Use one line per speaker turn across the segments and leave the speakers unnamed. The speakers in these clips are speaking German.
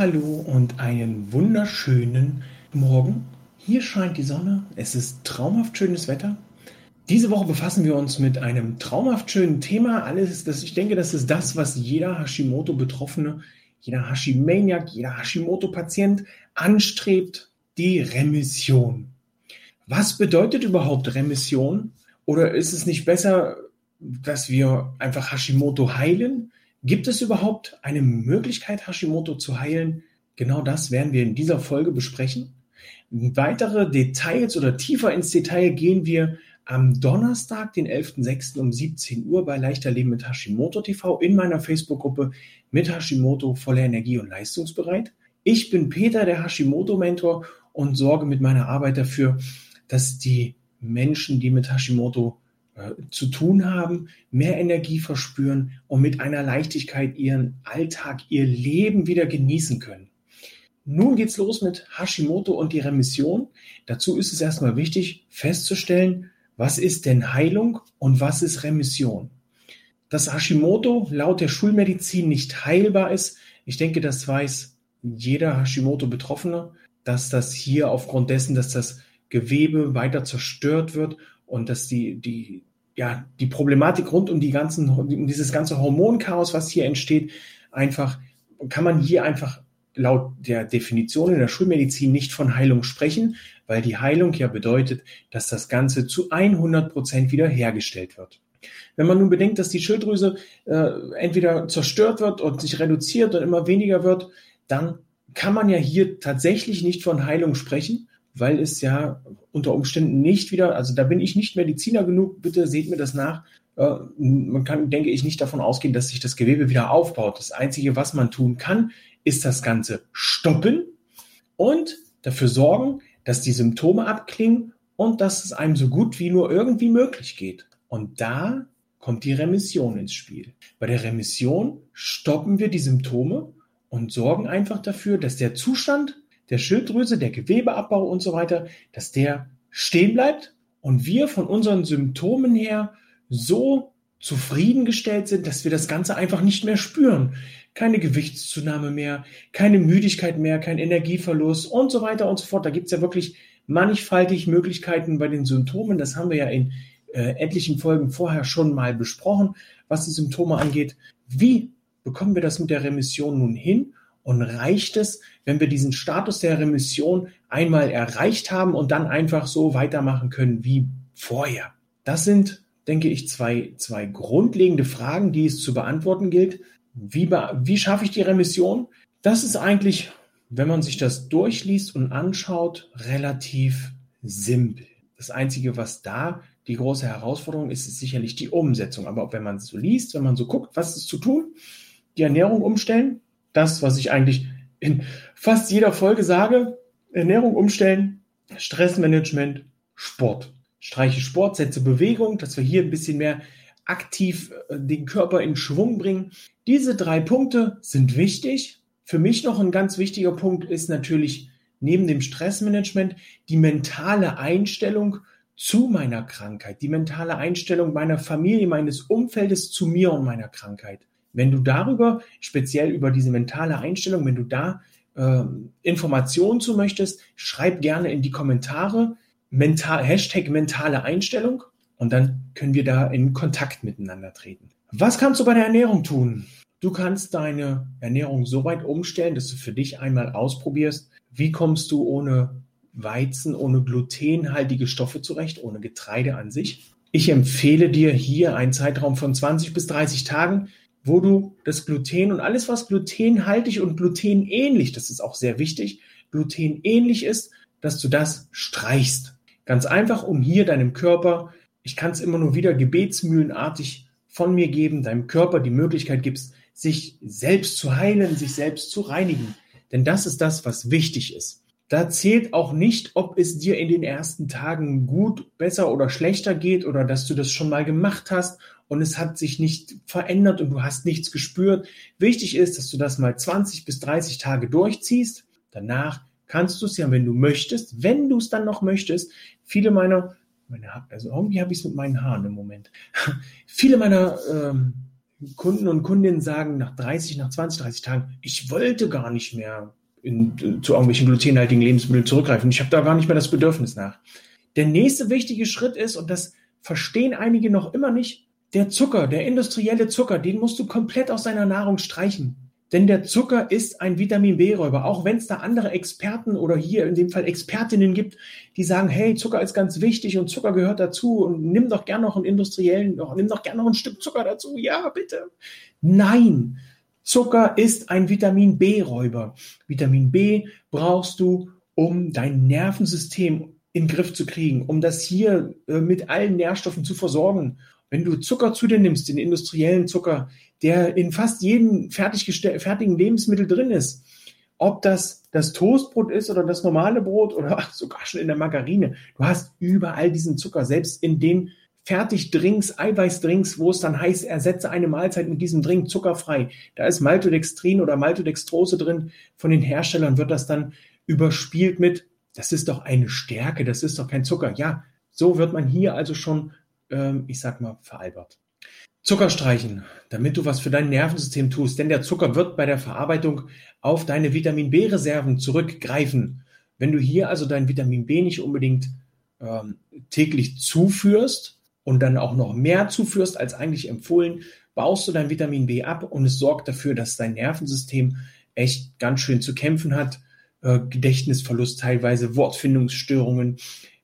Hallo und einen wunderschönen Morgen. Hier scheint die Sonne. Es ist traumhaft schönes Wetter. Diese Woche befassen wir uns mit einem traumhaft schönen Thema. Alles, das, ich denke, das ist das, was jeder Hashimoto-Betroffene, jeder Hashimaniac, jeder Hashimoto-Patient anstrebt, die Remission. Was bedeutet überhaupt Remission? Oder ist es nicht besser, dass wir einfach Hashimoto heilen? Gibt es überhaupt eine Möglichkeit, Hashimoto zu heilen? Genau das werden wir in dieser Folge besprechen. Weitere Details oder tiefer ins Detail gehen wir am Donnerstag, den 11.06. um 17 Uhr bei Leichter Leben mit Hashimoto TV in meiner Facebook-Gruppe mit Hashimoto voller Energie und leistungsbereit. Ich bin Peter, der Hashimoto-Mentor und sorge mit meiner Arbeit dafür, dass die Menschen, die mit Hashimoto äh, zu tun haben, mehr Energie verspüren und mit einer Leichtigkeit ihren Alltag, ihr Leben wieder genießen können. Nun geht's los mit Hashimoto und die Remission. Dazu ist es erstmal wichtig festzustellen, was ist denn Heilung und was ist Remission. Dass Hashimoto laut der Schulmedizin nicht heilbar ist, ich denke, das weiß jeder Hashimoto-Betroffene, dass das hier aufgrund dessen, dass das Gewebe weiter zerstört wird und dass die, die, ja, die Problematik rund um die ganzen, um dieses ganze Hormonchaos, was hier entsteht, einfach, kann man hier einfach laut der Definition in der Schulmedizin nicht von Heilung sprechen, weil die Heilung ja bedeutet, dass das Ganze zu 100 Prozent wiederhergestellt wird. Wenn man nun bedenkt, dass die Schilddrüse äh, entweder zerstört wird und sich reduziert und immer weniger wird, dann kann man ja hier tatsächlich nicht von Heilung sprechen, weil es ja unter Umständen nicht wieder, also da bin ich nicht Mediziner genug, bitte seht mir das nach. Äh, man kann, denke ich, nicht davon ausgehen, dass sich das Gewebe wieder aufbaut. Das Einzige, was man tun kann, ist das Ganze stoppen und dafür sorgen, dass die Symptome abklingen und dass es einem so gut wie nur irgendwie möglich geht. Und da kommt die Remission ins Spiel. Bei der Remission stoppen wir die Symptome und sorgen einfach dafür, dass der Zustand der Schilddrüse, der Gewebeabbau und so weiter, dass der stehen bleibt und wir von unseren Symptomen her so zufriedengestellt sind, dass wir das Ganze einfach nicht mehr spüren. Keine Gewichtszunahme mehr, keine Müdigkeit mehr, kein Energieverlust und so weiter und so fort. Da gibt's ja wirklich mannigfaltig Möglichkeiten bei den Symptomen. Das haben wir ja in äh, etlichen Folgen vorher schon mal besprochen, was die Symptome angeht. Wie bekommen wir das mit der Remission nun hin? Und reicht es, wenn wir diesen Status der Remission einmal erreicht haben und dann einfach so weitermachen können wie vorher? Das sind, denke ich, zwei, zwei grundlegende Fragen, die es zu beantworten gilt. Wie, wie schaffe ich die Remission? Das ist eigentlich, wenn man sich das durchliest und anschaut, relativ simpel. Das Einzige, was da die große Herausforderung ist, ist sicherlich die Umsetzung. Aber wenn man es so liest, wenn man so guckt, was ist zu tun, die Ernährung umstellen, das, was ich eigentlich in fast jeder Folge sage. Ernährung umstellen, Stressmanagement, Sport. Streiche Sport, setze Bewegung, dass wir hier ein bisschen mehr aktiv äh, den Körper in Schwung bringen. Diese drei Punkte sind wichtig. Für mich noch ein ganz wichtiger Punkt ist natürlich neben dem Stressmanagement die mentale Einstellung zu meiner Krankheit, die mentale Einstellung meiner Familie, meines Umfeldes zu mir und meiner Krankheit. Wenn du darüber, speziell über diese mentale Einstellung, wenn du da äh, Informationen zu möchtest, schreib gerne in die Kommentare mental, Hashtag mentale Einstellung und dann können wir da in Kontakt miteinander treten. Was kannst du bei der Ernährung tun? Du kannst deine Ernährung so weit umstellen, dass du für dich einmal ausprobierst, wie kommst du ohne Weizen, ohne glutenhaltige Stoffe zurecht, ohne Getreide an sich. Ich empfehle dir hier einen Zeitraum von 20 bis 30 Tagen, wo du das Gluten und alles, was glutenhaltig und glutenähnlich, das ist auch sehr wichtig, glutenähnlich ist, dass du das streichst. Ganz einfach, um hier deinem Körper, ich kann es immer nur wieder gebetsmühlenartig von mir geben, deinem Körper die Möglichkeit gibst, sich selbst zu heilen, sich selbst zu reinigen. Denn das ist das, was wichtig ist. Da zählt auch nicht, ob es dir in den ersten Tagen gut, besser oder schlechter geht oder dass du das schon mal gemacht hast und es hat sich nicht verändert und du hast nichts gespürt. Wichtig ist, dass du das mal 20 bis 30 Tage durchziehst. Danach kannst du es ja, wenn du möchtest, wenn du es dann noch möchtest, viele meiner, meine, also irgendwie habe ich es mit meinen Haaren im Moment. viele meiner ähm, Kunden und Kundinnen sagen nach 30, nach 20, 30 Tagen, ich wollte gar nicht mehr in, zu irgendwelchen glutenhaltigen Lebensmitteln zurückgreifen. Ich habe da gar nicht mehr das Bedürfnis nach. Der nächste wichtige Schritt ist, und das verstehen einige noch immer nicht, der Zucker, der industrielle Zucker, den musst du komplett aus deiner Nahrung streichen. Denn der Zucker ist ein Vitamin B-Räuber. Auch wenn es da andere Experten oder hier in dem Fall Expertinnen gibt, die sagen, hey, Zucker ist ganz wichtig und Zucker gehört dazu und nimm doch gern noch einen industriellen, nimm doch gern noch ein Stück Zucker dazu. Ja, bitte. Nein, Zucker ist ein Vitamin B-Räuber. Vitamin B brauchst du, um dein Nervensystem in den Griff zu kriegen, um das hier äh, mit allen Nährstoffen zu versorgen. Wenn du Zucker zu dir nimmst, den industriellen Zucker, der in fast jedem fertigen Lebensmittel drin ist, ob das das Toastbrot ist oder das normale Brot oder sogar schon in der Margarine, du hast überall diesen Zucker, selbst in den Fertigdrinks, Eiweißdrinks, wo es dann heißt, ersetze eine Mahlzeit mit diesem Drink zuckerfrei. Da ist Maltodextrin oder Maltodextrose drin. Von den Herstellern wird das dann überspielt mit, das ist doch eine Stärke, das ist doch kein Zucker. Ja, so wird man hier also schon, ähm, ich sag mal, veralbert. Zucker streichen, damit du was für dein Nervensystem tust, denn der Zucker wird bei der Verarbeitung auf deine Vitamin B-Reserven zurückgreifen. Wenn du hier also dein Vitamin B nicht unbedingt ähm, täglich zuführst, und dann auch noch mehr zuführst als eigentlich empfohlen, baust du dein Vitamin B ab und es sorgt dafür, dass dein Nervensystem echt ganz schön zu kämpfen hat. Äh, Gedächtnisverlust teilweise, Wortfindungsstörungen,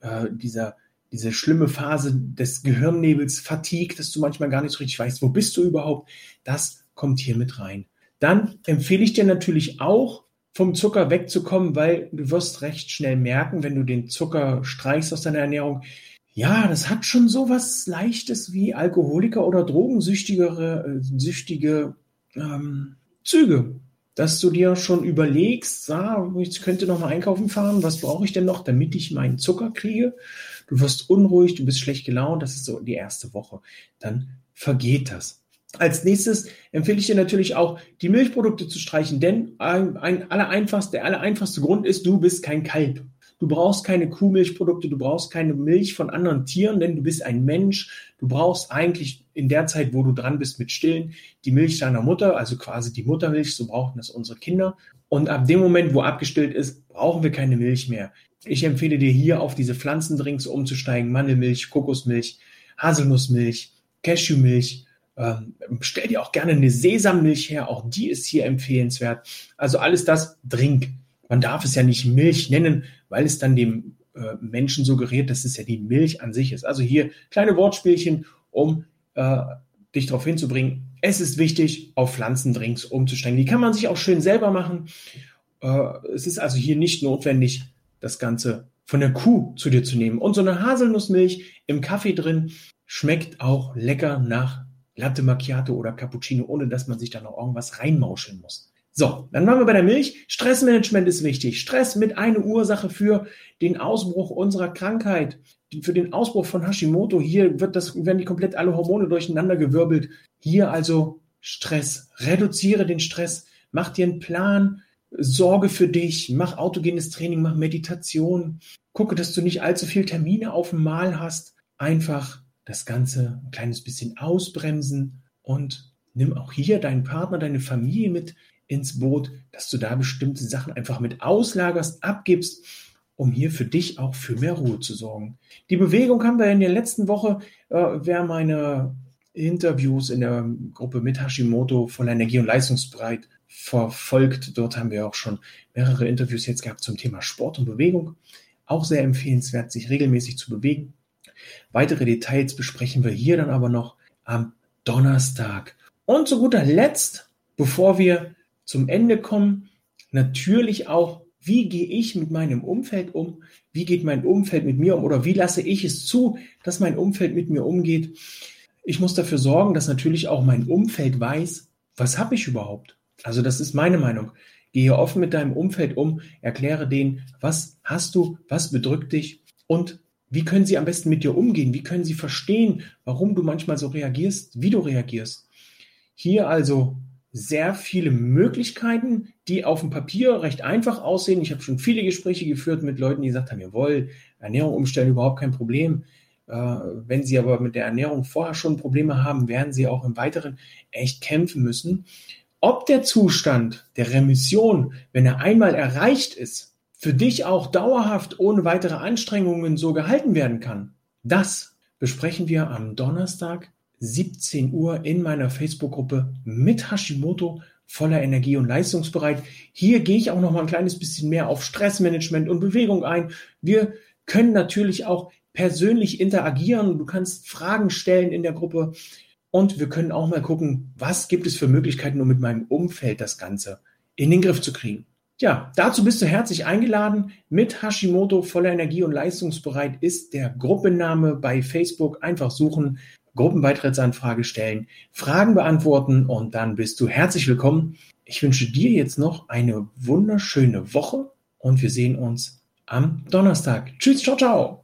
äh, dieser, diese schlimme Phase des Gehirnnebels, Fatigue, dass du manchmal gar nicht so richtig weißt, wo bist du überhaupt, das kommt hier mit rein. Dann empfehle ich dir natürlich auch, vom Zucker wegzukommen, weil du wirst recht schnell merken, wenn du den Zucker streichst aus deiner Ernährung, ja, das hat schon so was Leichtes wie Alkoholiker oder Drogensüchtigere, äh, süchtige ähm, Züge. Dass du dir schon überlegst, ah, ich könnte noch mal einkaufen fahren, was brauche ich denn noch, damit ich meinen Zucker kriege? Du wirst unruhig, du bist schlecht gelaunt, das ist so die erste Woche. Dann vergeht das. Als nächstes empfehle ich dir natürlich auch, die Milchprodukte zu streichen, denn ein, ein aller einfachste, der aller einfachste Grund ist, du bist kein Kalb. Du brauchst keine Kuhmilchprodukte, du brauchst keine Milch von anderen Tieren, denn du bist ein Mensch. Du brauchst eigentlich in der Zeit, wo du dran bist mit Stillen, die Milch deiner Mutter, also quasi die Muttermilch, so brauchen das unsere Kinder. Und ab dem Moment, wo abgestillt ist, brauchen wir keine Milch mehr. Ich empfehle dir hier auf diese Pflanzendrinks umzusteigen, Mandelmilch, Kokosmilch, Haselnussmilch, Cashewmilch, ähm, stell dir auch gerne eine Sesammilch her, auch die ist hier empfehlenswert. Also alles das, trink. Man darf es ja nicht Milch nennen, weil es dann dem äh, Menschen suggeriert, dass es ja die Milch an sich ist. Also hier kleine Wortspielchen, um äh, dich darauf hinzubringen. Es ist wichtig, auf Pflanzendrinks umzusteigen. Die kann man sich auch schön selber machen. Äh, es ist also hier nicht notwendig, das Ganze von der Kuh zu dir zu nehmen. Und so eine Haselnussmilch im Kaffee drin schmeckt auch lecker nach Latte Macchiato oder Cappuccino, ohne dass man sich da noch irgendwas reinmauscheln muss. So, dann waren wir bei der Milch. Stressmanagement ist wichtig. Stress mit einer Ursache für den Ausbruch unserer Krankheit, für den Ausbruch von Hashimoto. Hier wird das, werden die komplett alle Hormone durcheinander gewirbelt. Hier also Stress. Reduziere den Stress. Mach dir einen Plan. Sorge für dich. Mach autogenes Training. Mach Meditation. Gucke, dass du nicht allzu viel Termine auf dem Mal hast. Einfach das Ganze ein kleines bisschen ausbremsen und nimm auch hier deinen Partner, deine Familie mit ins Boot, dass du da bestimmte Sachen einfach mit auslagerst, abgibst, um hier für dich auch für mehr Ruhe zu sorgen. Die Bewegung haben wir in der letzten Woche, äh, wer meine Interviews in der Gruppe mit Hashimoto voller Energie und leistungsbereit verfolgt. Dort haben wir auch schon mehrere Interviews jetzt gehabt zum Thema Sport und Bewegung. Auch sehr empfehlenswert, sich regelmäßig zu bewegen. Weitere Details besprechen wir hier dann aber noch am Donnerstag. Und zu guter Letzt, bevor wir zum Ende kommen. Natürlich auch, wie gehe ich mit meinem Umfeld um? Wie geht mein Umfeld mit mir um? Oder wie lasse ich es zu, dass mein Umfeld mit mir umgeht? ich muss dafür sorgen, dass natürlich auch mein Umfeld weiß, was habe ich überhaupt. Also das ist meine Meinung. Gehe offen mit deinem Umfeld um, erkläre denen, was hast du, was bedrückt dich und wie können sie am besten mit dir umgehen? Wie können sie verstehen, warum du manchmal so reagierst, wie du reagierst? Hier also sehr viele Möglichkeiten, die auf dem Papier recht einfach aussehen. Ich habe schon viele Gespräche geführt mit Leuten, die gesagt haben, jawohl, Ernährung umstellen überhaupt kein Problem. Äh, wenn sie aber mit der Ernährung vorher schon Probleme haben, werden sie auch im Weiteren echt kämpfen müssen. Ob der Zustand der Remission, wenn er einmal erreicht ist, für dich auch dauerhaft ohne weitere Anstrengungen so gehalten werden kann, das besprechen wir am Donnerstag 17 Uhr in meiner Facebook-Gruppe mit Hashimoto voller Energie und leistungsbereit. Hier gehe ich auch noch mal ein kleines bisschen mehr auf Stressmanagement und Bewegung ein. Wir können natürlich auch persönlich interagieren. Du kannst Fragen stellen in der Gruppe und wir können auch mal gucken, was gibt es für Möglichkeiten, um mit meinem Umfeld das Ganze in den Griff zu kriegen. Ja, dazu bist du herzlich eingeladen. Mit Hashimoto voller Energie und leistungsbereit ist der Gruppenname bei Facebook. Einfach suchen, Gruppenbeitrittsanfrage stellen, Fragen beantworten und dann bist du herzlich willkommen. Ich wünsche dir jetzt noch eine wunderschöne Woche und wir sehen uns am Donnerstag. Tschüss, ciao, ciao.